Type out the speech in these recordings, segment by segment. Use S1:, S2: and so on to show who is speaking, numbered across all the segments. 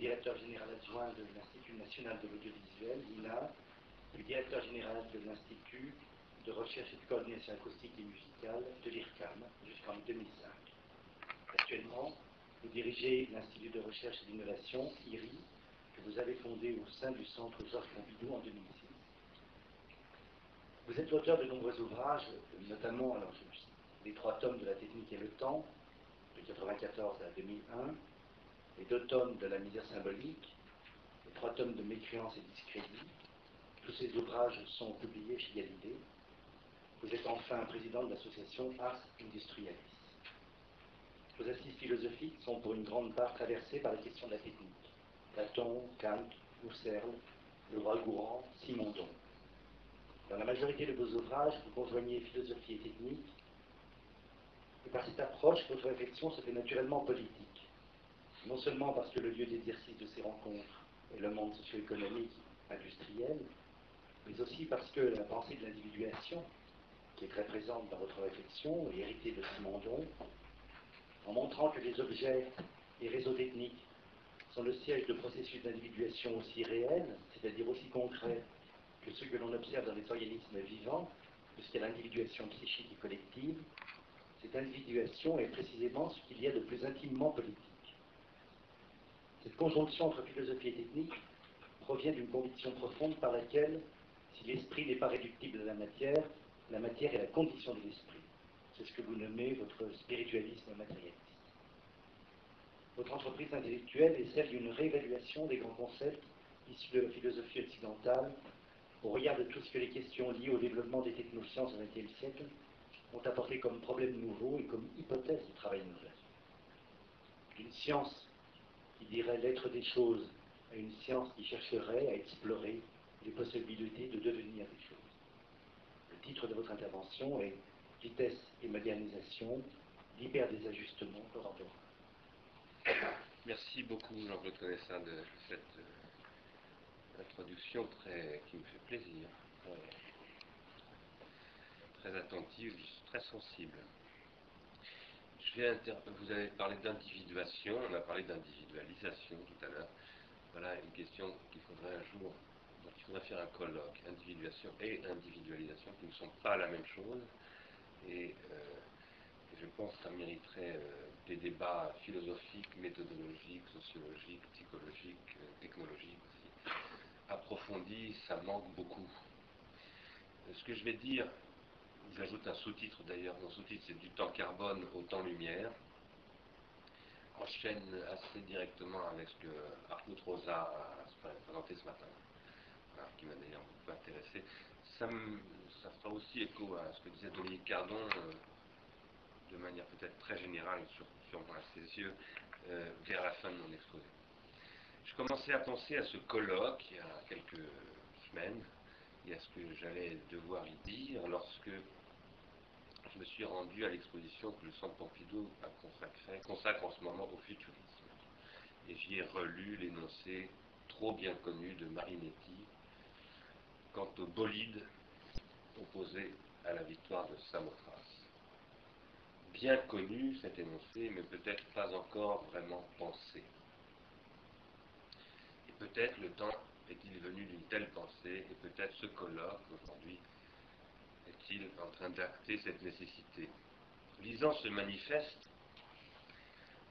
S1: directeur général adjoint de l'Institut national de l'audiovisuel, l'INA, et directeur général de l'Institut de recherche et de coordination acoustique et musicale de l'IRCAM jusqu'en 2005. Actuellement, vous dirigez l'Institut de recherche et d'innovation, IRI, que vous avez fondé au sein du Centre Georges Pompidou en 2006. Vous êtes l'auteur de nombreux ouvrages, notamment les trois tomes de la technique et le temps, de 1994 à 2001, les deux tomes de la misère symbolique, les trois tomes de mécréance et discrédit. Tous ces ouvrages sont publiés chez Galilée. Vous êtes enfin président de l'association Ars Industrialis. Vos assises philosophiques sont pour une grande part traversées par la question de la technique. Platon, Kant, Husserl, Le Gourand, Simondon. Dans la majorité de vos ouvrages, vous conjoignez philosophie et technique, et par cette approche, votre réflexion se fait naturellement politique non seulement parce que le lieu d'exercice de ces rencontres est le monde socio-économique industriel, mais aussi parce que la pensée de l'individuation, qui est très présente dans votre réflexion et héritée de Simondon, en montrant que les objets et réseaux techniques sont le siège de processus d'individuation aussi réels, c'est-à-dire aussi concrets que ceux que l'on observe dans les organismes vivants, puisqu'il y a l'individuation psychique et collective, cette individuation est précisément ce qu'il y a de plus intimement politique. Cette conjonction entre philosophie et technique provient d'une conviction profonde par laquelle, si l'esprit n'est pas réductible à la matière, la matière est la condition de l'esprit. C'est ce que vous nommez votre spiritualisme matérialiste. Votre entreprise intellectuelle est celle d'une réévaluation des grands concepts issus de la philosophie occidentale au regard de tout ce que les questions liées au développement des technosciences au XXe siècle ont apporté comme problème nouveau et comme hypothèse de travail nouvel. Une science qui dirait l'être des choses à une science qui chercherait à explorer les possibilités de devenir des choses. Le titre de votre intervention est Vitesse et modernisation, libère des ajustements contemporains.
S2: Merci beaucoup Jean-Claude de cette euh, introduction très, qui me fait plaisir, très attentive, très sensible vous avez parlé d'individuation, on a parlé d'individualisation tout à l'heure. Voilà une question qu'il faudrait un jour, il faudrait faire un colloque, individuation et individualisation, qui ne sont pas la même chose. Et, euh, je pense que ça mériterait euh, des débats philosophiques, méthodologiques, sociologiques, psychologiques, euh, technologiques aussi. Approfondis, ça manque beaucoup. Ce que je vais dire, J'ajoute un sous-titre d'ailleurs. Mon sous-titre, c'est du temps carbone au temps lumière. Enchaîne assez directement avec ce que Arnaud Rosa a présenté ce matin, qui m'a d'ailleurs beaucoup intéressé. Ça, ça, fera aussi écho à ce que disait Dominique Cardon, euh, de manière peut-être très générale, sur, sûrement à ses yeux, euh, vers la fin de mon exposé. Je commençais à penser à ce colloque il y a quelques semaines, et à ce que j'allais devoir y dire lorsque je me suis rendu à l'exposition que le Centre Pompidou a consacré, consacre en ce moment au futurisme. Et j'y ai relu l'énoncé trop bien connu de Marinetti quant au bolide opposé à la victoire de Samothrace. Bien connu cet énoncé, mais peut-être pas encore vraiment pensé. Et peut-être le temps est-il venu d'une telle pensée, et peut-être ce colloque aujourd'hui en train d'acter cette nécessité? Lisant ce manifeste,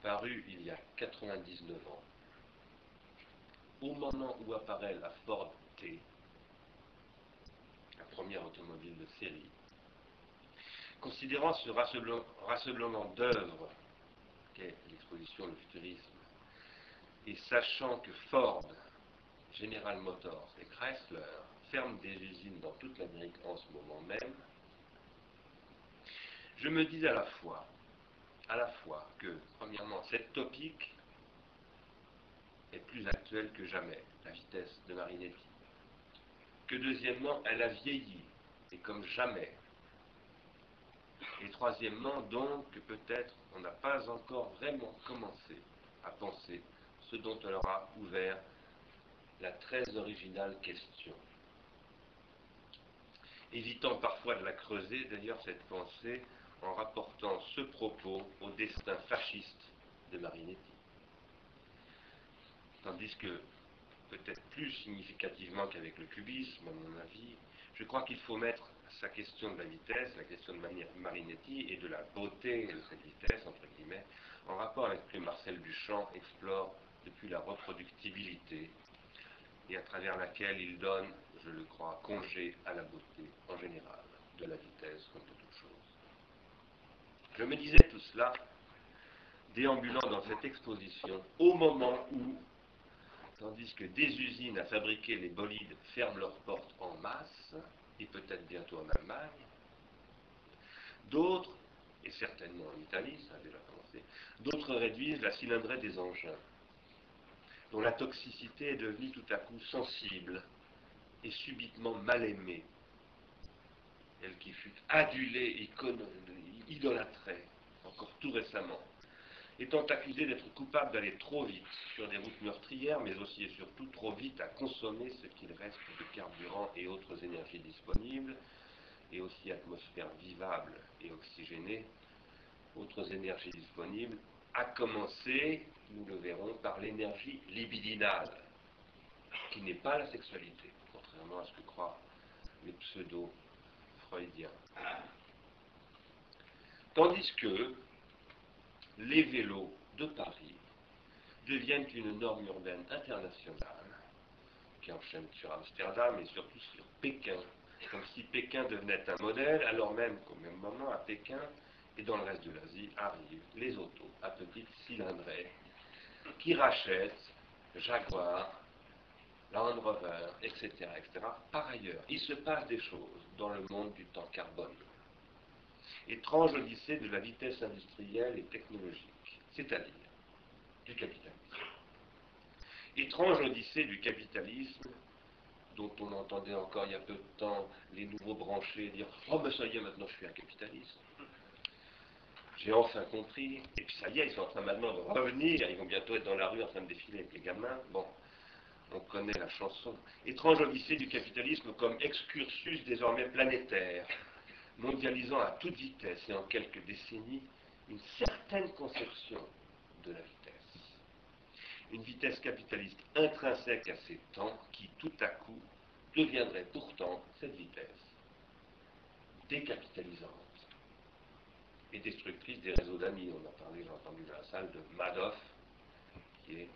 S2: paru il y a 99 ans, au moment où apparaît la Ford T, la première automobile de série, considérant ce rassemblement d'œuvres qu'est l'exposition Le Futurisme, et sachant que Ford, General Motors et Chrysler ferment des usines dans toute l'Amérique en ce moment même, je me dis à la fois, à la fois que, premièrement, cette topique est plus actuelle que jamais, la vitesse de Marinetti, que deuxièmement, elle a vieilli, et comme jamais, et troisièmement, donc, que peut-être on n'a pas encore vraiment commencé à penser ce dont elle aura ouvert la très originale question. Évitant parfois de la creuser, d'ailleurs, cette pensée, en rapportant ce propos au destin fasciste de Marinetti. Tandis que, peut-être plus significativement qu'avec le cubisme, à mon avis, je crois qu'il faut mettre sa question de la vitesse, la question de Marinetti et de la beauté de cette vitesse, entre guillemets, en rapport avec ce que Marcel Duchamp explore depuis la reproductibilité, et à travers laquelle il donne, je le crois, congé à la beauté en général, de la vitesse comme de toute chose. Je me disais tout cela, déambulant dans cette exposition, au moment où, tandis que des usines à fabriquer les bolides ferment leurs portes en masse, et peut-être bientôt en Allemagne, d'autres, et certainement en Italie, ça a déjà commencé, d'autres réduisent la cylindrée des engins dont la toxicité est devenue tout à coup sensible et subitement mal aimée. Elle qui fut adulée, idolâtrée, encore tout récemment, étant accusée d'être coupable d'aller trop vite sur des routes meurtrières, mais aussi et surtout trop vite à consommer ce qu'il reste de carburant et autres énergies disponibles, et aussi atmosphère vivable et oxygénée, autres énergies disponibles, à commencer nous le verrons, par l'énergie libidinale, qui n'est pas la sexualité, contrairement à ce que croient les pseudo-freudiens. Tandis que les vélos de Paris deviennent une norme urbaine internationale qui enchaîne sur Amsterdam et surtout sur Pékin, comme si Pékin devenait un modèle, alors même qu'au même moment à Pékin et dans le reste de l'Asie arrivent les autos à petite cylindrée qui rachètent Jaguar, Land Rover, etc., etc. Par ailleurs, il se passe des choses dans le monde du temps carbone. Étrange odyssée de la vitesse industrielle et technologique, c'est-à-dire du capitalisme. Étrange odyssée du capitalisme dont on entendait encore il y a peu de temps les nouveaux branchés dire Oh, mais ça y est, maintenant je suis un capitaliste. J'ai enfin compris. Et puis ça y est, ils sont en train maintenant de revenir. Ils vont bientôt être dans la rue en train de défiler avec les gamins. Bon, on connaît la chanson. Étrange odyssée du capitalisme comme excursus désormais planétaire, mondialisant à toute vitesse et en quelques décennies une certaine conception de la vitesse. Une vitesse capitaliste intrinsèque à ces temps qui, tout à coup, deviendrait pourtant cette vitesse décapitalisante et destructrice des réseaux d'amis. On a parlé, j'ai entendu dans la salle, de Madoff, qui est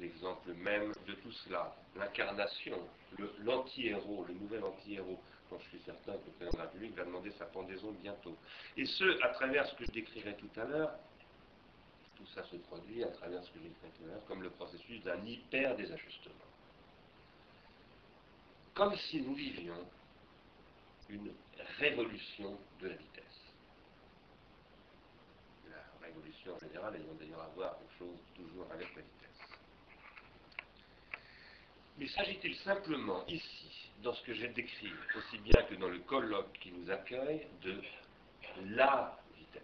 S2: l'exemple même de tout cela. L'incarnation, l'anti-héros, le, nouvel anti-héros, dont je suis certain que le président de la République va demander sa pendaison bientôt. Et ce, à travers ce que je décrirai tout à l'heure, tout ça se produit à travers ce que je décrirai tout à l'heure, comme le processus d'un hyper-désajustement. Comme si nous vivions une révolution de la vitesse révolution en général ayant d'ailleurs à voir quelque chose toujours avec la vitesse. Mais s'agit-il simplement ici, dans ce que j'ai décrit, aussi bien que dans le colloque qui nous accueille, de la vitesse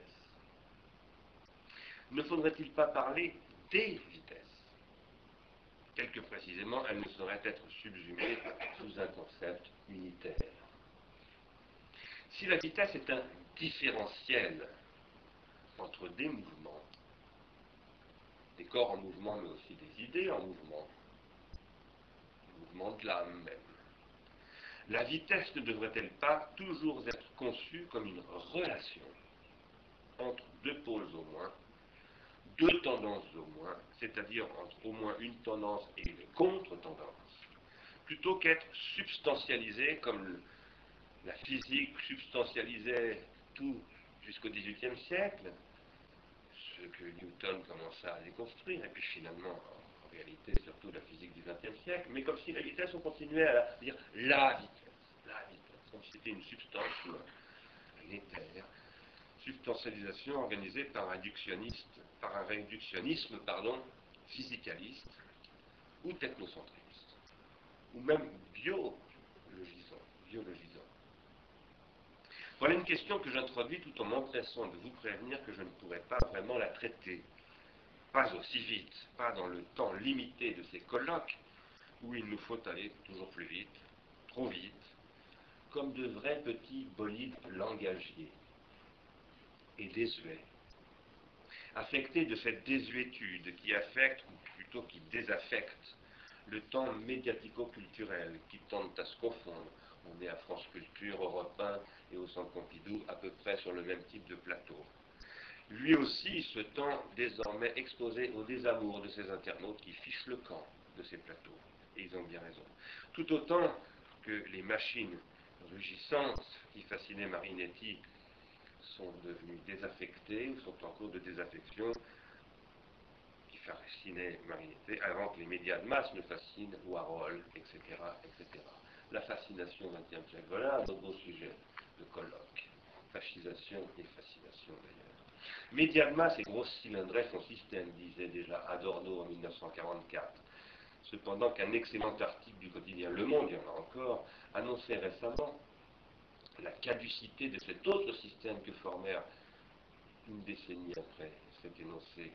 S2: Ne faudrait-il pas parler des vitesses? Telles que précisément elles ne sauraient être subsumées sous un concept unitaire. Si la vitesse est un différentiel entre des mouvements, des corps en mouvement, mais aussi des idées en mouvement, le mouvement de l'âme même. La vitesse ne devrait-elle pas toujours être conçue comme une relation entre deux pôles au moins, deux tendances au moins, c'est-à-dire entre au moins une tendance et une contre-tendance, plutôt qu'être substantialisée comme la physique substantialisait tout jusqu'au XVIIIe siècle, ce que Newton commença à déconstruire, et puis finalement, en réalité, surtout la physique du XXe siècle, mais comme si la vitesse, on continuait à dire la vitesse, la vitesse, comme si c'était une substance un éther, substantialisation organisée par un réductionnisme, pardon, physicaliste ou technocentriste, ou même biologisant. Voilà une question que j'introduis tout en m'empressant de vous prévenir que je ne pourrais pas vraiment la traiter. Pas aussi vite, pas dans le temps limité de ces colloques, où il nous faut aller toujours plus vite, trop vite, comme de vrais petits bolides langagiers et désuets. Affectés de cette désuétude qui affecte, ou plutôt qui désaffectent le temps médiatico-culturel qui tendent à se confondre. On est à France Culture, Europe 1 et au Centre Pompidou à peu près sur le même type de plateau. Lui aussi ce temps désormais exposé au désamour de ses internautes qui fichent le camp de ces plateaux. Et ils ont bien raison. Tout autant que les machines rugissantes qui fascinaient Marinetti sont devenues désaffectées ou sont en cours de désaffection, qui fascinaient Marinetti avant que les médias de masse ne fascinent Warhol, etc. etc. La fascination 20e siècle, voilà un beau sujet de colloque. Fascisation et fascination d'ailleurs. Médias de masse et grosse cylindrée son système, disait déjà Adorno en 1944. Cependant qu'un excellent article du quotidien Le Monde, il y en a encore, annonçait récemment la caducité de cet autre système que formèrent une décennie après cet énoncé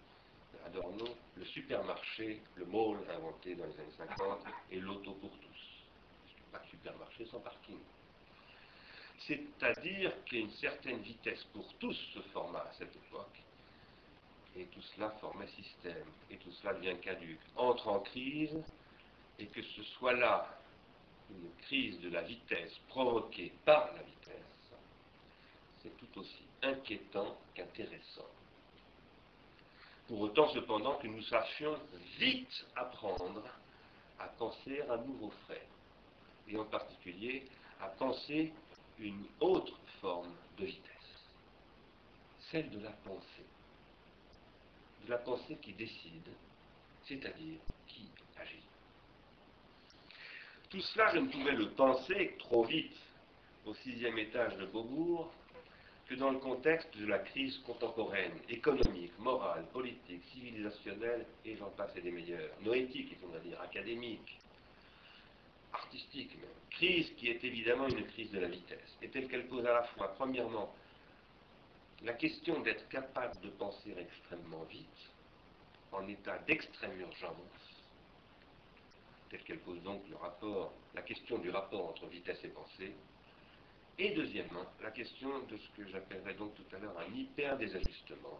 S2: Adorno, le supermarché, le mall inventé dans les années 50 et l'auto pour tous. Pas de supermarché sans parking. C'est-à-dire qu'il certaine vitesse pour tous ce format à cette époque. Et tout cela formait système. Et tout cela devient caduque. Entre en crise et que ce soit là une crise de la vitesse provoquée par la vitesse, c'est tout aussi inquiétant qu'intéressant. Pour autant, cependant, que nous sachions vite apprendre à penser à nouveau frais, et en particulier à penser une autre forme de vitesse, celle de la pensée, de la pensée qui décide, c'est-à-dire qui agit. Tout cela, je ne pouvais le penser trop vite au sixième étage de Beaubourg que dans le contexte de la crise contemporaine, économique, morale, politique, civilisationnelle, et j'en passe et des meilleurs, noétique, on va dire, académique, artistique. Crise qui est évidemment une crise de la vitesse, et telle qu'elle pose à la fois, premièrement, la question d'être capable de penser extrêmement vite, en état d'extrême urgence, telle qu'elle pose donc le rapport, la question du rapport entre vitesse et pensée, et deuxièmement, la question de ce que j'appellerais donc tout à l'heure un hyper-désajustement,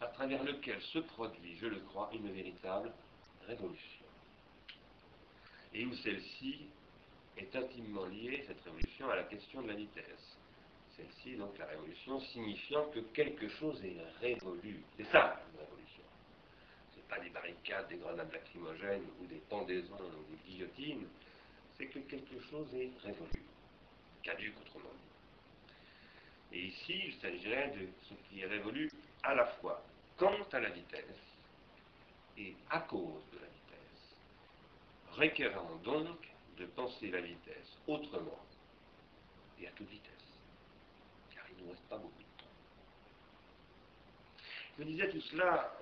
S2: à travers lequel se produit, je le crois, une véritable révolution. Et où celle-ci est intimement liée, cette révolution, à la question de la vitesse. Celle-ci, donc la révolution, signifiant que quelque chose est révolu. C'est ça, une révolution pas des barricades, des grenades lacrymogènes ou des pendaisons ou des guillotines, c'est que quelque chose est révolu, caduque autrement dit. Et ici, il s'agirait de ce qui est révolu à la fois quant à la vitesse et à cause de la vitesse, requérant donc de penser la vitesse autrement et à toute vitesse, car il ne nous reste pas beaucoup de temps. Je disais tout cela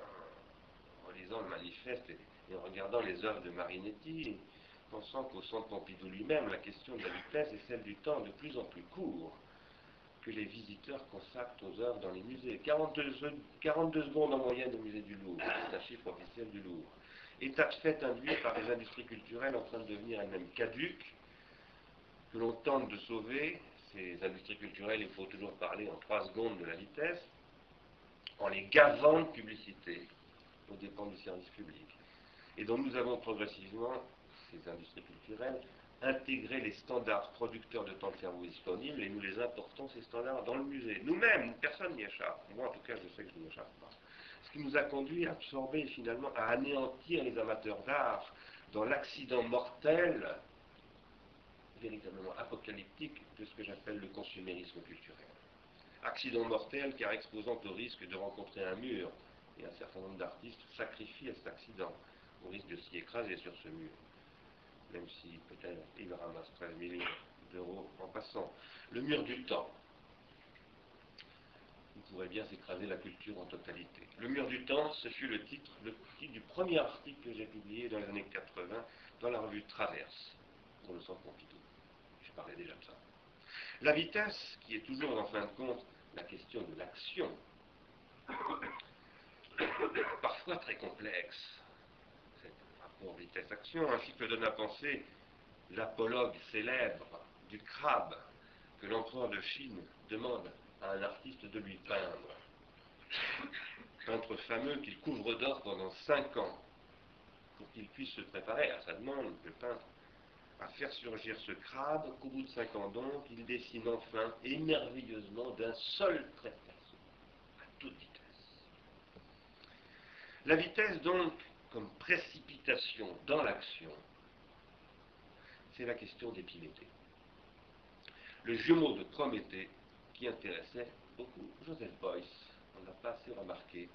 S2: lisant le manifeste et, en regardant les œuvres de Marinetti, et pensant qu'au centre Pompidou lui-même, la question de la vitesse est celle du temps de plus en plus court que les visiteurs consacrent aux œuvres dans les musées. 42, 42 secondes en moyenne au musée du Louvre, c'est un chiffre officiel du Louvre. État de fait induit par les industries culturelles en train de devenir elles-mêmes caduques, que l'on tente de sauver, ces industries culturelles, il faut toujours parler en trois secondes de la vitesse, en les gavant de publicité, aux dépens du service public, et dont nous avons progressivement, ces industries culturelles, intégré les standards producteurs de temps de cerveau disponibles et nous les importons, ces standards, dans le musée. Nous-mêmes, personne n'y échappe. Moi, en tout cas, je sais que je n'y échappe pas. Qui nous a conduit à absorber, finalement, à anéantir les amateurs d'art dans l'accident mortel, véritablement apocalyptique, de ce que j'appelle le consumérisme culturel. Accident mortel car exposant au risque de rencontrer un mur et un certain nombre d'artistes sacrifient à cet accident au risque de s'y écraser sur ce mur, même si peut-être il ramasse 13 millions d'euros en passant. Le mur du temps. Pourrait bien s'écraser la culture en totalité. Le mur du temps, ce fut le titre, le titre du premier article que j'ai publié dans les années 80 dans la revue Traverse, pour le Centre Pompidou. Je parlais déjà de ça. La vitesse, qui est toujours en fin de compte la question de l'action, parfois très complexe, cet rapport vitesse-action, ainsi que donne à penser l'apologue célèbre du crabe que l'empereur de Chine demande à un artiste de lui peindre. peintre fameux qu'il couvre d'or pendant cinq ans pour qu'il puisse se préparer à sa demande, le peintre, à faire surgir ce crabe qu'au bout de cinq ans donc, il dessine enfin émerveilleusement d'un seul trait de pinceau, à toute vitesse. La vitesse donc, comme précipitation dans l'action, c'est la question d'Épiméthée. Le jumeau de Prométhée qui intéressait beaucoup Joseph Boyce, on n'a pas assez remarqué.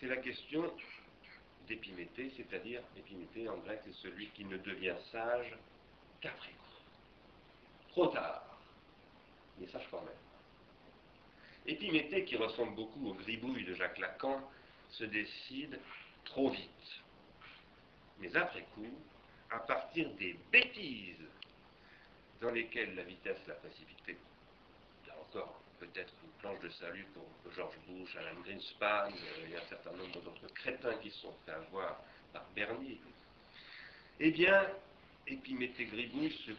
S2: C'est la question d'Épiméthée, c'est-à-dire, Épiméthée en grec, c'est celui qui ne devient sage qu'après coup. Trop tard, mais sage quand même. Épiméthée, qui ressemble beaucoup au gribouille de Jacques Lacan, se décide trop vite. Mais après coup, à partir des bêtises dans lesquelles la vitesse l'a précipité, encore peut-être une planche de salut pour George Bush, Alan Greenspan, il y a un certain nombre d'autres crétins qui se sont fait avoir par Bernier. Eh bien, Gribouille se,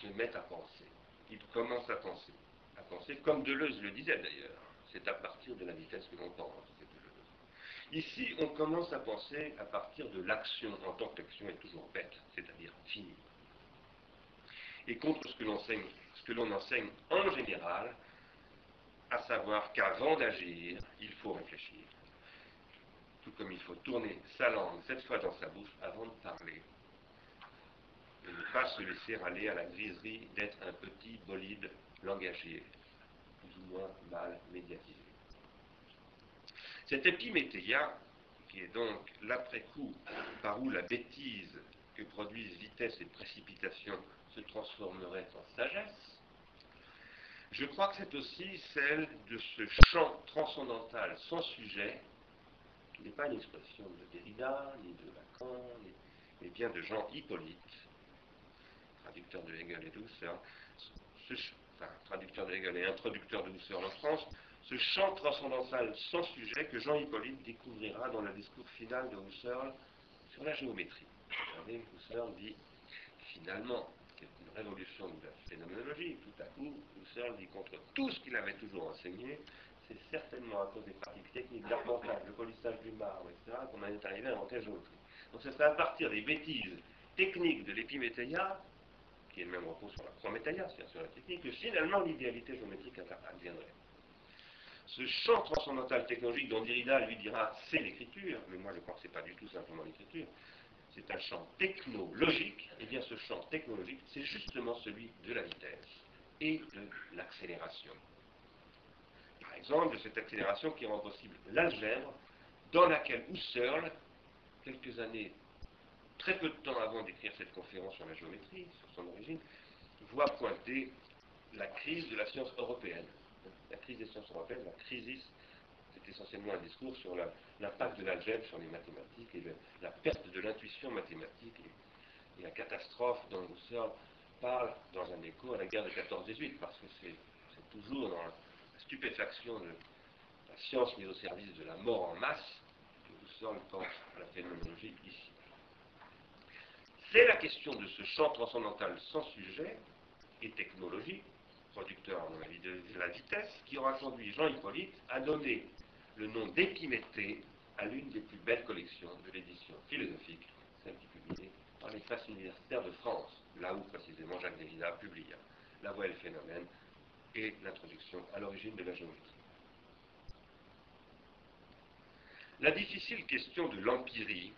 S2: se met à penser. Il commence à penser. À penser, comme Deleuze le disait d'ailleurs. C'est à partir de la vitesse que l'on pense. Ici, on commence à penser à partir de l'action, en tant que l'action est toujours bête, c'est-à-dire finie. Et contre ce que l'on enseigne en général, à savoir qu'avant d'agir, il faut réfléchir. Tout comme il faut tourner sa langue cette fois dans sa bouche avant de parler. Et ne pas se laisser aller à la griserie d'être un petit bolide langagier, plus ou moins mal médiatisé. Cette épiméthéia, qui est donc l'après-coup par où la bêtise que produisent vitesse et précipitation se transformerait en sagesse, je crois que c'est aussi celle de ce champ transcendantal sans sujet, qui n'est pas une expression de Derrida, ni de Lacan, mais bien de Jean Hippolyte, traducteur de Hegel et de Husserl, enfin, traducteur de Hegel et introducteur de Husserl en France, ce champ transcendantal sans sujet que Jean Hippolyte découvrira dans le discours final de Husserl sur la géométrie. Regardez, Husserl dit finalement, révolution de la phénoménologie. Tout à coup, Husserl dit contre tout ce qu'il avait toujours enseigné, c'est certainement à cause des pratiques techniques d'appontage, le polissage du marbre, etc., qu'on en est arrivé à inventer géométrie. Donc c'est à partir des bêtises techniques de l'épiméthéia, qui est le même repos sur la prométhéia, c'est-à-dire sur la technique, que finalement l'idéalité géométrique adviendrait. Ce champ transcendantal technologique dont Derrida lui dira c'est l'écriture, mais moi je crois que ce n'est pas du tout simplement l'écriture, c'est un champ technologique, et eh bien ce champ technologique, c'est justement celui de la vitesse et de l'accélération. Par exemple, de cette accélération qui rend possible l'algèbre, dans laquelle Husserl, quelques années, très peu de temps avant d'écrire cette conférence sur la géométrie, sur son origine, voit pointer la crise de la science européenne. La crise des sciences européennes, la crise c'est essentiellement un discours sur l'impact de l'algèbre sur les mathématiques et la perte de l'intuition mathématique et, la catastrophe dont Husserl parle dans un écho à la guerre de 14-18, parce que c'est toujours dans la stupéfaction de la science mise au service de la mort en masse que Husserl pense à la phénoménologie ici. C'est la question de ce champ transcendantal sans sujet et technologique, producteur, à mon avis, de la vitesse, qui aura conduit Jean Hippolyte à donner le nom d'Épiméthée à l'une des plus belles collections de l'édition philosophique, celle qui est publiée par les faces universitaires de France, là où précisément Jacques Derrida publia La voie et le phénomène et l'introduction à l'origine de la géométrie. La difficile question de l'empirie,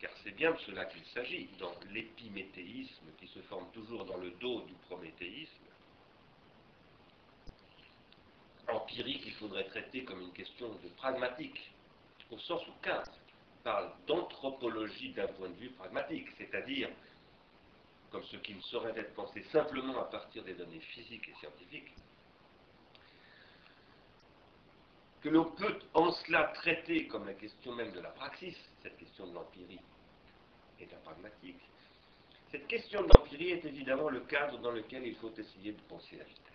S2: car c'est bien de cela qu'il s'agit dans l'épiméthéisme qui se forme toujours dans le dos du prométhéisme, empirique, il faudrait traiter comme une question de pragmatique, au sens où Kant parle d'anthropologie d'un point de vue pragmatique, c'est-à-dire comme ce qui ne saurait être pensé simplement à partir des données physiques et scientifiques, que l'on peut en cela traiter comme la question même de la praxis, cette question de l'empirie et de la pragmatique. Cette question de l'empirie est évidemment le cadre dans lequel il faut essayer de penser la vitesse.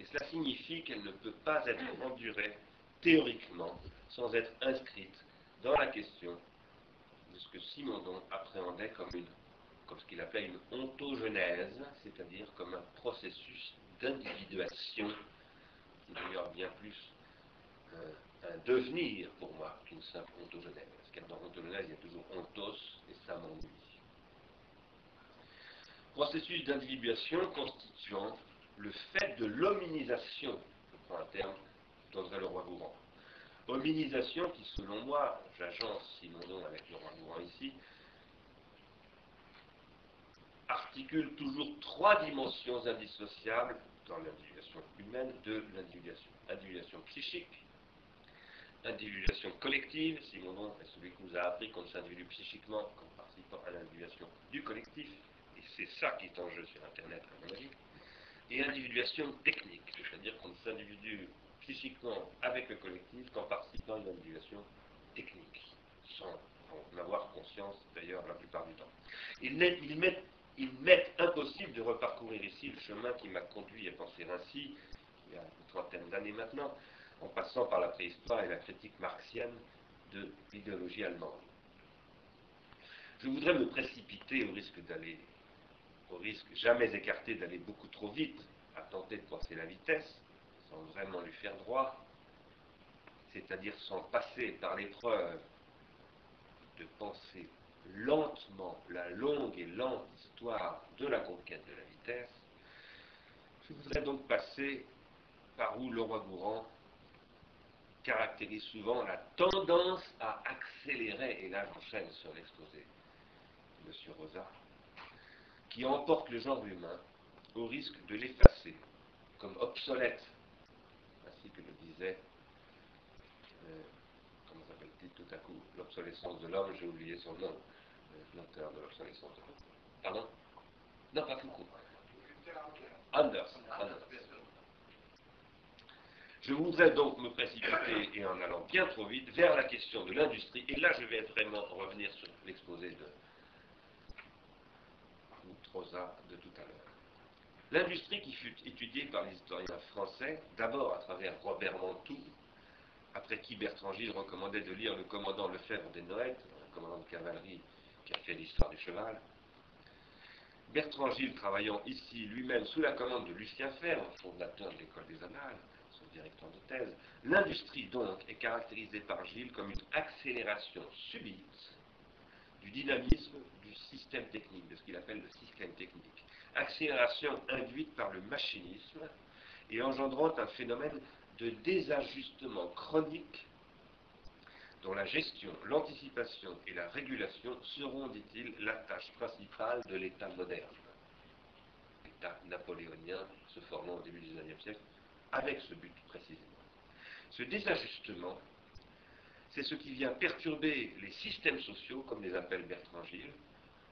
S2: Et cela signifie qu'elle ne peut pas être endurée théoriquement sans être inscrite dans la question de ce que Simondon appréhendait comme, une, comme ce qu'il appelait une ontogenèse, c'est-à-dire comme un processus d'individuation qui d'ailleurs bien plus euh, un devenir pour moi qu'une simple ontogenèse. Parce que dans ontogenèse, il y a toujours ontos et ça m'ennuie. Processus d'individuation constituant le fait de l'hominisation, je prends un terme d'André Leroy-Gourand. Hominisation qui, selon moi, j'agence si mon nom avec Leroy-Gourand ici, articule toujours trois dimensions indissociables dans l'individuation humaine de l'individuation. Individuation psychique, individuation collective, si mon nom est celui qui nous a appris qu'on s'individue psychiquement en participant à l'individuation du collectif, et c'est ça qui est en jeu sur Internet, à mon avis, et individuation technique, c'est-à-dire qu'on s'individue psychiquement avec le collectif qu'en participant à une individuation technique, sans en avoir conscience d'ailleurs la plupart du temps. Il m'est impossible de reparcourir ici le chemin qui m'a conduit à penser ainsi, il y a une trentaine d'années maintenant, en passant par la préhistoire et la critique marxienne de l'idéologie allemande. Je voudrais me précipiter au risque d'aller, au risque jamais écarté d'aller beaucoup trop vite, à tenter de penser la vitesse, sans vraiment lui faire droit, c'est-à-dire sans passer par l'épreuve de penser lentement la longue et lente histoire de la conquête de la vitesse, je voudrais donc passer par où Laurent Gourand caractérise souvent la tendance à accélérer, et là j'enchaîne sur l'exposé de M. Rosa, qui emporte le genre humain au risque de l'effacer comme obsolète, ainsi que le disait, euh, comment s'appelle-t-il tout à coup, l'obsolescence de l'homme, j'ai oublié son nom, l'auteur de l'obsolescence de l'homme. Pardon? Non, pas Foucault. Anders. Anders. Je voudrais donc me précipiter, et en allant bien trop vite, vers la question de l'industrie. Et là, je vais vraiment revenir sur l'exposé de L'industrie qui fut étudiée par les historiens français, d'abord à travers Robert Mantoux, après qui Bertrand Gilles recommandait de lire le commandant Lefebvre des Noëttes, un commandant de cavalerie qui a fait l'histoire du cheval. Bertrand Gilles travaillant ici lui-même sous la commande de Lucien Ferre, fondateur de l'école des Annales, son directeur de thèse, l'industrie donc est caractérisée par Gilles comme une accélération subite du dynamisme du système technique, de ce qu'il appelle le système technique. Accélération induite par le machinisme et engendrant un phénomène de désajustement chronique dont la gestion, l'anticipation et la régulation seront, dit-il, la tâche principale de l'État moderne. L'État napoléonien se formant au début du XIXe siècle avec ce but précisément. Ce désajustement, c'est ce qui vient perturber les systèmes sociaux, comme les appelle Bertrand Gilles,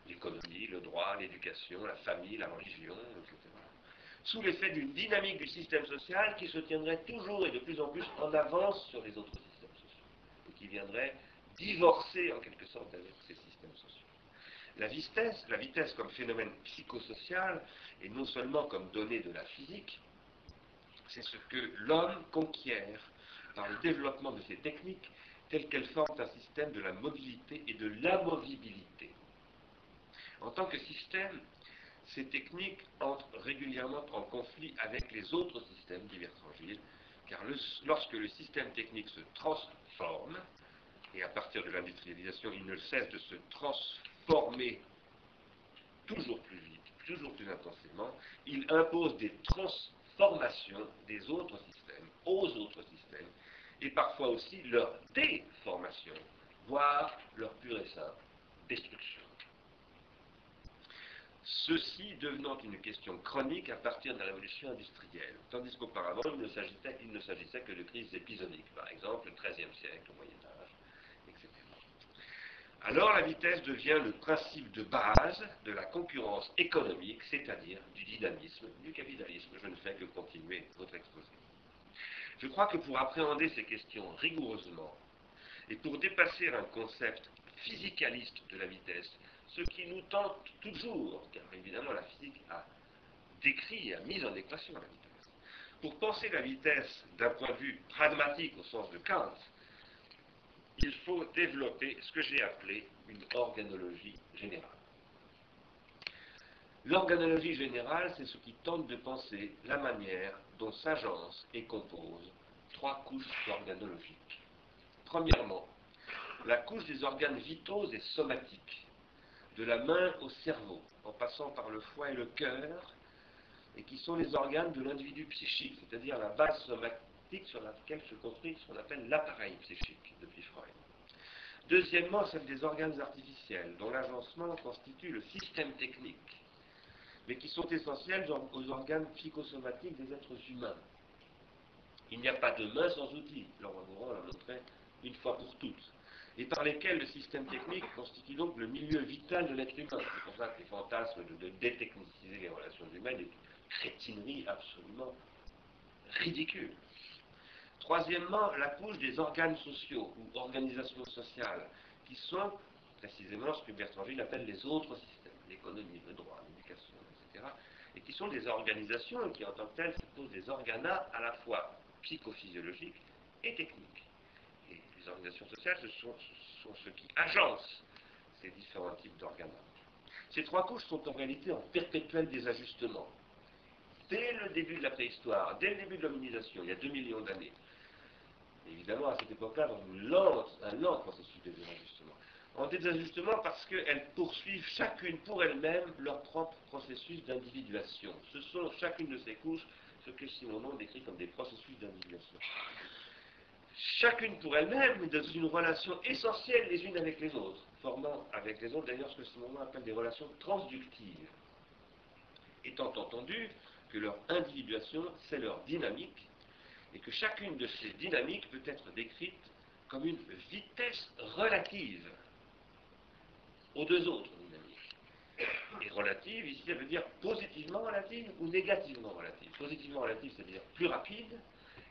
S2: l'économie, le droit, l'éducation, la famille, la religion, etc. Sous l'effet d'une dynamique du système social qui se tiendrait toujours et de plus en plus en avance sur les autres systèmes qui viendrait divorcer en quelque sorte avec ces systèmes sociaux. La vitesse, la vitesse comme phénomène psychosocial, et non seulement comme donnée de la physique, c'est ce que l'homme conquiert par le développement de ces techniques telles qu'elles forment un système de la mobilité et de l'amovibilité. En tant que système, ces techniques entrent régulièrement en conflit avec les autres systèmes, Gilles, car lorsque le système technique se transforme, et à partir de l'industrialisation, il ne cesse de se transformer toujours plus vite, toujours plus intensément, il impose des transformations des autres systèmes aux autres systèmes, et parfois aussi leur déformation, voire leur pure et simple destruction ceci devenant une question chronique à partir de la révolution industrielle, tandis qu'auparavant il ne s'agissait que de crises épisodiques, par exemple le XIIIe siècle, au Moyen Âge, etc. Alors la vitesse devient le principe de base de la concurrence économique, c'est-à-dire du dynamisme, du capitalisme. Je ne fais que continuer votre exposé. Je crois que pour appréhender ces questions rigoureusement, et pour dépasser un concept physicaliste de la vitesse, ce qui nous tente toujours, car évidemment la physique a décrit et a mis en équation la vitesse. Pour penser la vitesse d'un point de vue pragmatique au sens de Kant, il faut développer ce que j'ai appelé une organologie générale. L'organologie générale, c'est ce qui tente de penser la manière dont s'agencent et composent trois couches organologiques. Premièrement, la couche des organes vitaux et somatiques, de la main au cerveau, en passant par le foie et le cœur, et qui sont les organes de l'individu psychique, c'est-à-dire la base somatique sur laquelle se construit ce qu'on appelle l'appareil psychique depuis Freud. Deuxièmement, celle des organes artificiels, dont l'agencement constitue le système technique, mais qui sont essentiels aux organes psychosomatiques des êtres humains. Il n'y a pas de main sans outils, Laurent Gourand l'a montré une fois pour toutes, et par lesquels le système technique constitue donc le milieu vital de l'être humain. C'est pour ça que les fantasmes de, détechniciser les relations humaines est une crétinerie absolument ridicule. Troisièmement, la couche des organes sociaux ou organisations sociales, qui sont précisément ce que Bertrand appelle les autres systèmes, l'économie, le droit, et qui sont des organisations qui, en tant que telles, supposent des organas à la fois psychophysiologiques et techniques. Et les organisations sociales, ce sont, ce ceux qui agencent ces différents types d'organas. Ces trois couches sont en réalité en perpétuel désajustement. Dès le début de la préhistoire, dès le début de l'hominisation, il y a 2 millions d'années, évidemment à cette époque-là, dans un lent processus. En désajustement parce qu'elles poursuivent chacune pour elles-mêmes leur propre processus d'individuation. Ce sont chacune de ces couches ce que Simonon décrit comme des processus d'individuation. Chacune pour elle-même, mais dans une relation essentielle les unes avec les autres, formant avec les autres d'ailleurs ce que Simonon appelle des relations transductives. Étant entendu que leur individuation, c'est leur dynamique, et que chacune de ces dynamiques peut être décrite comme une vitesse relative aux deux autres dynamiques. Et relative, ici, ça veut dire positivement relative ou négativement relative. Positivement relative, c'est-à-dire plus rapide,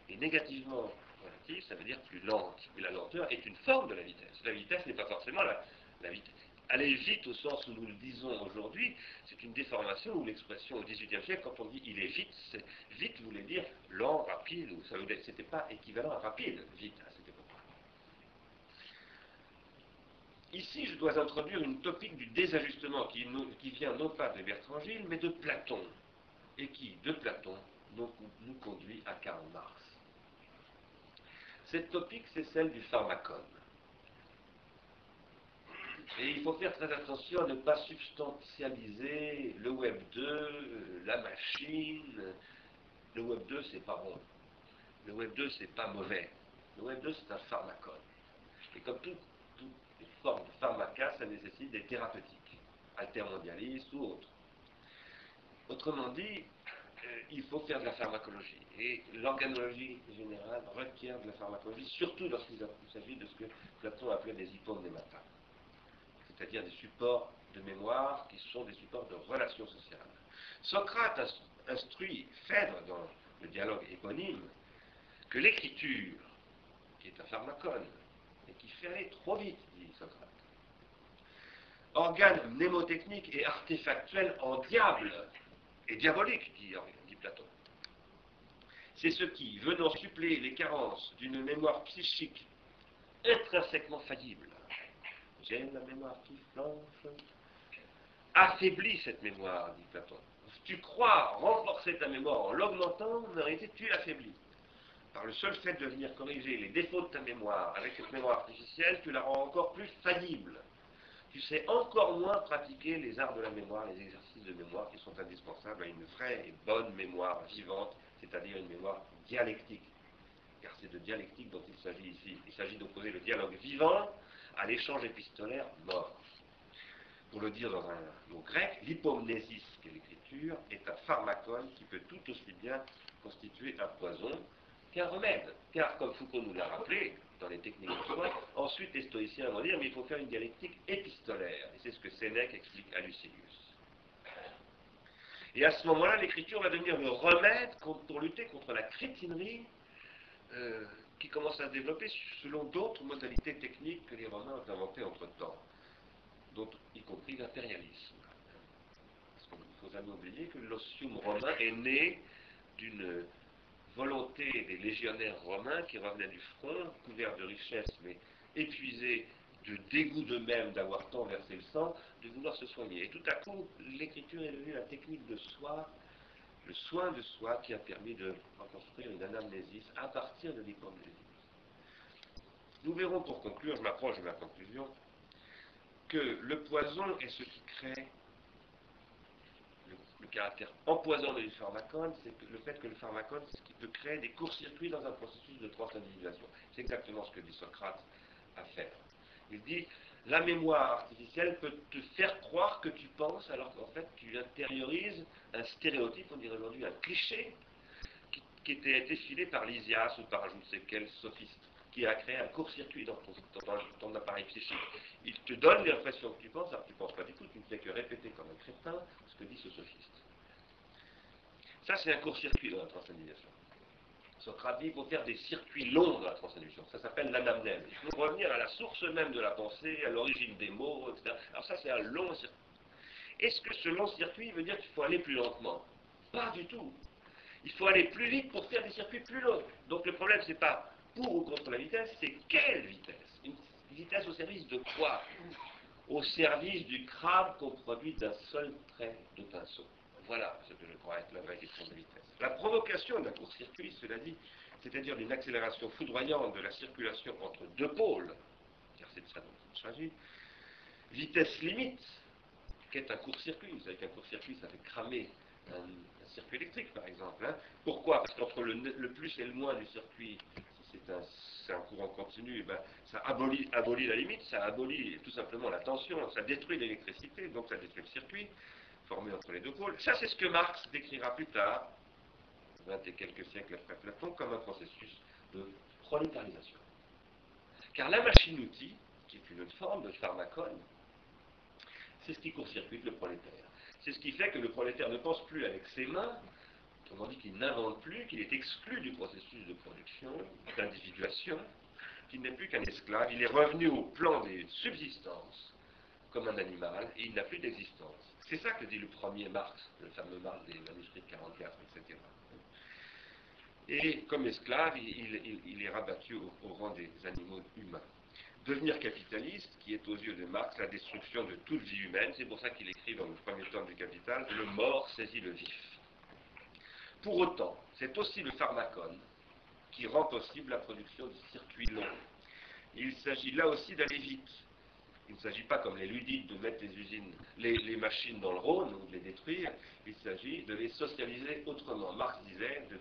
S2: et négativement relative, ça veut dire plus lente. Et la lenteur est une forme de la vitesse. La vitesse n'est pas forcément la, vitesse. Aller vite au sens où nous le disons aujourd'hui, c'est une déformation ou l'expression au XVIIIe siècle, quand on dit il est vite, vite voulait dire lent, rapide, ou ça c'était pas équivalent à rapide, vite à cette époque. Ici, je dois introduire une topique du désajustement qui, vient non pas de Bertrand Gilles, mais de Platon, et qui, de Platon, nous, conduit à Karl Marx. Cette topique, c'est celle du pharmacone. Et il faut faire très attention à ne pas substantialiser le Web 2, la machine. Le Web 2, c'est pas bon. Le Web 2, c'est pas mauvais. Le Web 2, c'est un pharmacone. Et comme toutes les formes de pharmaca, ça nécessite des thérapeutiques, altermondialistes ou autres. Autrement dit, euh, il faut faire de la pharmacologie. Et l'organologie générale requiert de la pharmacologie, surtout lorsqu'il s'agit de ce que Platon appelait des hypomnématas c'est-à-dire des supports de mémoire qui sont des supports de relations sociales. Socrate instruit Phèdre dans le dialogue éponyme que l'écriture, qui est un pharmacone, qui fait trop vite, dit Socrate, organe mnémotechnique et artefactuel en diable et diabolique, dit, Platon. C'est ce qui, venant suppléer les carences d'une mémoire psychique intrinsèquement faillible, j'ai la mémoire qui flanche. Affaiblis cette mémoire, dit Platon. Tu crois renforcer ta mémoire en l'augmentant, en réalité tu l'affaiblis. Par le seul fait de venir corriger les défauts de ta mémoire avec cette mémoire artificielle, tu la rends encore plus faillible. Tu sais encore moins pratiquer les arts de la mémoire, les exercices de mémoire qui sont indispensables à une vraie et bonne mémoire vivante, c'est-à-dire une mémoire dialectique. Car c'est de dialectique dont il s'agit ici. Il s'agit d'opposer le dialogue vivant à l'échange épistolaire mort. Pour le dire dans un mot grec, l'hypomnésis, qui est l'écriture, est un pharmacone qui peut tout aussi bien constituer un poison qu'un remède. Car, comme Foucault nous l'a rappelé, dans les techniques de soins, ensuite les stoïciens vont dire, mais il faut faire une dialectique épistolaire. Et c'est ce que Sénèque explique à Lucilius. Et à ce moment-là, l'écriture va devenir le remède pour lutter contre la crétinerie euh, qui commence à se développer selon d'autres modalités techniques que les Romains ont inventées entre-temps, y compris l'impérialisme. Parce qu'il ne faut jamais oublier que l'ossium romain est né d'une volonté des légionnaires romains qui revenaient du front, couverts de richesses, mais épuisés de dégoût d'eux-mêmes d'avoir tant versé le sang, de vouloir se soigner. Et tout à coup, l'écriture est devenue la technique de soi, le soin de soi qui a permis de reconstruire une anamnésis à partir de l'hypomnésie. Nous verrons pour conclure, je m'approche de ma conclusion, que le poison est ce qui crée caractère empoisonnant du pharmacone, c'est le fait que le pharmacone, c'est ce qui peut créer des courts-circuits dans un processus de transindividuation. C'est exactement ce que dit Socrate à faire. Il dit, la mémoire artificielle peut te faire croire que tu penses alors qu'en fait tu intériorises un stéréotype, on dirait aujourd'hui un cliché, qui, était défilé par Lysias ou par je ne sais quel sophiste, qui a créé un court-circuit dans ton, appareil psychique. Il te donne l'impression que tu penses, alors que tu ne penses pas du tout, tu ne fais que répéter comme un crétin ce que dit ce sophiste. Ça, c'est un court-circuit dans la transcendisation. Socrate dit qu'il faut faire des circuits longs dans la transcendisation. Ça s'appelle l'anamnèse. Il faut revenir à la source même de la pensée, à l'origine des mots, etc. Alors ça, c'est un long circuit. Est-ce que ce long circuit veut dire qu'il faut aller plus lentement? Pas du tout. Il faut aller plus vite pour faire des circuits plus longs. Donc le problème, c'est pas pour ou contre la vitesse, c'est quelle vitesse? Une vitesse au service de quoi? Au service du crabe qu'on produit d'un seul trait de pinceau. Voilà ce que je crois être la vraie question de vitesse. La provocation d'un court-circuit, cela dit, c'est-à-dire d'une accélération foudroyante de la circulation entre deux pôles, car c'est de ça dont il s'agit, vitesse limite, qu'est un court-circuit. Vous savez qu'un court-circuit, ça fait cramer un, circuit électrique, par exemple. Hein. Pourquoi? Parce qu'entre le, plus et le moins du circuit, si c'est un, courant continu, eh ben, ça abolit, abolit la limite, ça abolit tout simplement la tension, ça détruit l'électricité, donc ça détruit le circuit formé entre les deux pôles. Ça, c'est ce que Marx décrira plus tard, vingt et quelques siècles après Platon, comme un processus de prolétarisation. Car la machine-outil, qui est une autre forme de pharmacone, c'est ce qui court-circuite le prolétaire. C'est ce qui fait que le prolétaire ne pense plus avec ses mains, autrement dit qu'il n'invente plus, qu'il est exclu du processus de production, d'individuation, qu'il n'est plus qu'un esclave, il est revenu au plan des subsistances comme un animal et il n'a plus d'existence. C'est ça que dit le premier Marx, le fameux Marx des manuscrits de 44, etc. Et comme esclave, il, est rabattu au, rang des animaux humains. Devenir capitaliste, qui est aux yeux de Marx la destruction de toute vie humaine, c'est pour ça qu'il écrit dans le premier tome du Capital, le mort saisit le vif. Pour autant, c'est aussi le pharmacone qui rend possible la production de circuits longs. Il s'agit là aussi d'aller vite, il ne s'agit pas, comme les ludites, de mettre les usines, les, machines dans le Rhône ou de les détruire. Il s'agit de les socialiser autrement. Marx disait de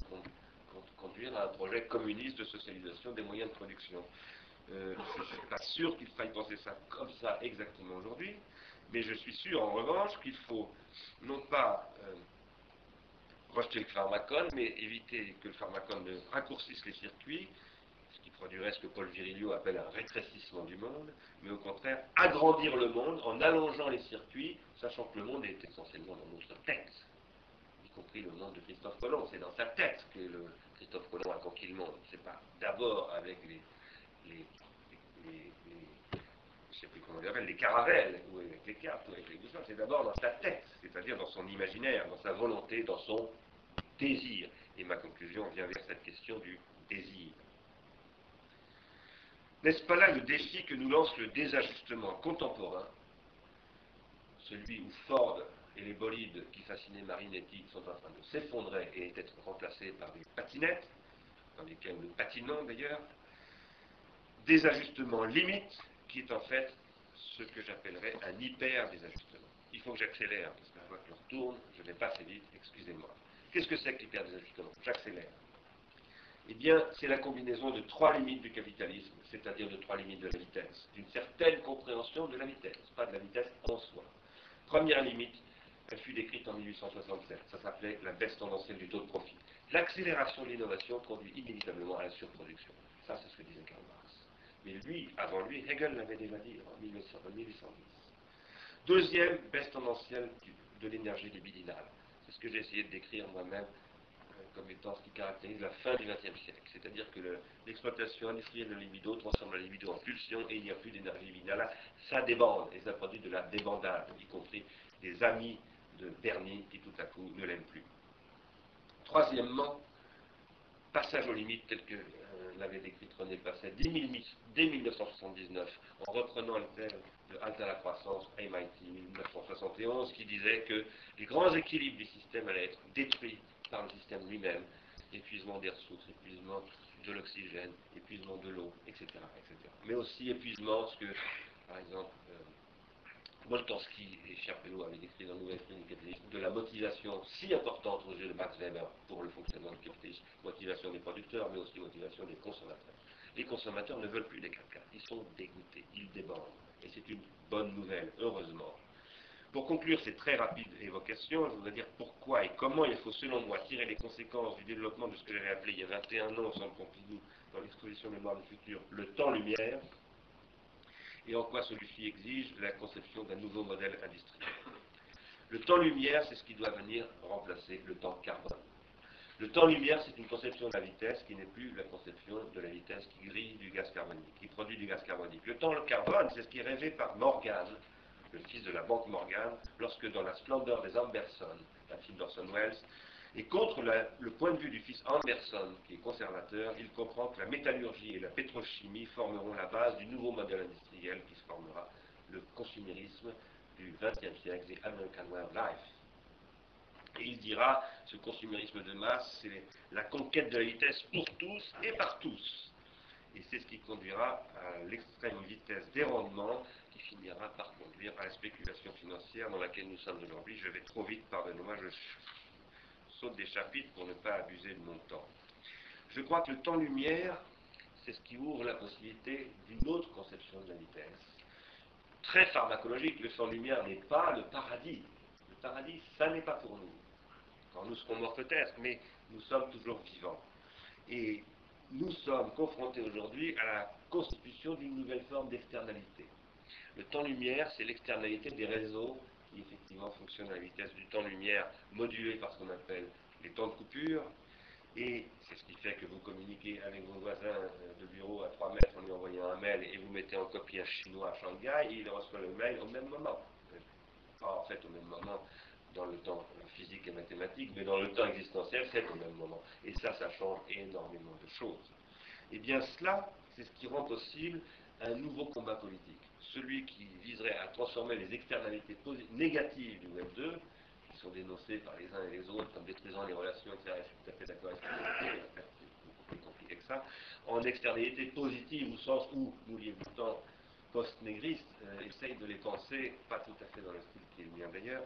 S2: conduire à un projet communiste de socialisation des moyens de production. Euh, je ne suis pas sûr qu'il faille penser ça comme ça exactement aujourd'hui, mais je suis sûr en revanche qu'il faut non pas euh, rejeter le pharmacone, mais éviter que le pharmacone ne raccourcisse les circuits, produirait ce que Paul Virilio appelle un rétrécissement du monde, mais au contraire agrandir le monde en allongeant les circuits, sachant que le monde est essentiellement dans notre tête, y compris le monde de Christophe Colomb. C'est dans sa tête que Christophe Colomb a conquis le monde. C'est pas d'abord avec les, les, je sais plus comment on appelle, les caravelles, ou avec les cartes, ou avec les boussoles, c'est d'abord dans sa tête, c'est-à-dire dans son imaginaire, dans sa volonté, dans son désir. Et ma conclusion vient vers cette question du désir. N'est-ce pas là le défi que nous lance le désajustement contemporain, celui où Ford et les bolides qui fascinaient Marinetti sont en train de s'effondrer et d'être remplacés par des patinettes, dans lesquelles nous patinons d'ailleurs, désajustement limite, qui est en fait ce que j'appellerais un hyper-désajustement. Il faut que j'accélère, parce que la voiture tourne, je vais pas assez vite, excusez-moi. Qu'est-ce que c'est que l'hyper-désajustement? J'accélère. Eh bien, c'est la combinaison de trois limites du capitalisme, c'est-à-dire de trois limites de la vitesse, d'une certaine compréhension de la vitesse, pas de la vitesse en soi. Première limite, elle fut décrite en 1867, ça s'appelait la baisse tendancielle du taux de profit. L'accélération de l'innovation conduit inévitablement à la surproduction. Ça, c'est ce que disait Karl Marx. Mais lui, avant lui, Hegel l'avait déjà dit en 1810. Deuxième baisse tendancielle de l'énergie libidinale. C'est ce que j'ai essayé de décrire moi-même comme étant ce qui caractérise la fin du XXe siècle. C'est-à-dire que l'exploitation industrielle de libido transforme la libido en pulsion et il n'y a plus d'énergie libidinale. Ça débande et ça produit de la débandade, y compris des amis de Bernie qui tout à coup ne l'aiment plus. Troisièmement, passage aux limites telles que euh, l'avait décrit René Passet dès 1979, en reprenant le thème de Halte à la croissance, MIT 1971, qui disait que les grands équilibres du système allaient être détruits par le système lui-même, épuisement des ressources, épuisement de l'oxygène, épuisement de l'eau, etc.. Mais aussi épuisement, ce que, par exemple, euh, et Schiapello avaient décrit dans Nouvelle Clinique de la motivation si importante aux yeux de Max Weber pour le fonctionnement du capitalisme, motivation des producteurs, mais aussi motivation des consommateurs. Les consommateurs ne veulent plus des 4 ils sont dégoûtés, ils débordent. Et c'est une bonne nouvelle, heureusement. Pour conclure ces très rapides évocations, je voudrais dire pourquoi et comment il faut, selon moi, tirer les conséquences du développement de ce que j'avais appelé il y a 21 ans au Centre Pompidou, dans l'exposition Mémoire du futur, le temps-lumière, et en quoi celui-ci exige la conception d'un nouveau modèle industriel. Le temps-lumière, c'est ce qui doit venir remplacer le temps carbone. Le temps-lumière, c'est une conception de la vitesse qui n'est plus la conception de la vitesse qui grille du gaz carbonique, qui produit du gaz carbonique. Le temps carbone, c'est ce qui est rêvé par Morgan, le fils de la banque Morgan, lorsque dans la splendeur des Amberson, la fille d'Orson Welles, et contre le point de vue du fils Anderson, qui est conservateur, il comprend que la métallurgie et la pétrochimie formeront la base du nouveau modèle industriel qui se formera, le consumérisme du XXe siècle, the American Way of Life. Et il dira, ce consumérisme de masse, c'est la conquête de la vitesse pour tous et par tous. Et c'est ce qui conduira à l'extrême vitesse des rendements qui finira par conduire à la spéculation financière dans laquelle nous sommes aujourd'hui. Je vais trop vite, pardonnez-moi, je saute des chapitres pour ne pas abuser de mon temps. Je crois que le temps-lumière, c'est ce qui ouvre la possibilité d'une autre conception de la vitesse. Très pharmacologique, le temps-lumière n'est pas le paradis. Le paradis, ça n'est pas pour nous. Quand nous serons morts peut-être, mais nous sommes toujours vivants. Et nous sommes confrontés aujourd'hui à la constitution d'une nouvelle forme d'externalité. Le temps-lumière, c'est l'externalité des réseaux qui effectivement fonctionnent à la vitesse du temps-lumière, modulé par ce qu'on appelle les temps de coupure. Et c'est ce qui fait que vous communiquez avec vos voisins euh, de bureau à 3 mètres en lui envoyant un mail et vous mettez en copie un chinois à Shanghai et il reçoit le mail au même moment. Pas en fait au même moment dans le temps physique et mathématique, mais dans le temps existentiel, c'est au même moment. Et ça, ça change énormément de choses. Et eh bien cela, c'est ce qui rend possible un nouveau combat politique. Celui qui viserait à transformer les externalités négatives du Web 2, qui sont dénoncées par les uns et les autres comme détruisant les relations, etc. Je suis tout à fait d'accord avec ça. Compliqué que ça. En externalités positives, au sens où, n'oubliez vous temps post-négriste, euh, essaye de les penser, pas tout à fait dans le style qui est le mien d'ailleurs,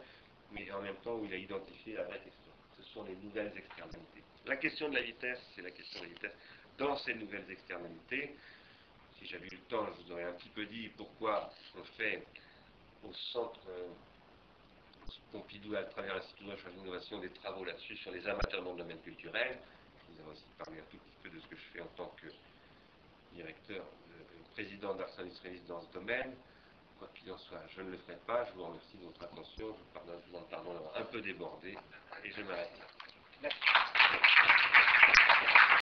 S2: mais en même temps où il a identifié la vraie question. Ce sont les nouvelles externalités. La question de la vitesse, c'est la question de la vitesse dans ces nouvelles externalités. Si j'avais eu le temps, je vous aurais un petit peu dit pourquoi on fait au centre euh, Pompidou, à travers l'Institut de recherche d'innovation, des travaux là-dessus sur les amateurs dans le domaine culturel. Vous avez aussi parlé un tout petit peu de ce que je fais en tant que directeur, euh, président d'Ars Industrialis dans ce domaine. Quoi qu'il en soit, je ne le ferai pas. Je vous remercie de votre attention. Je vous pardonne, pardon d'avoir un peu débordé et je m'arrête là. Merci.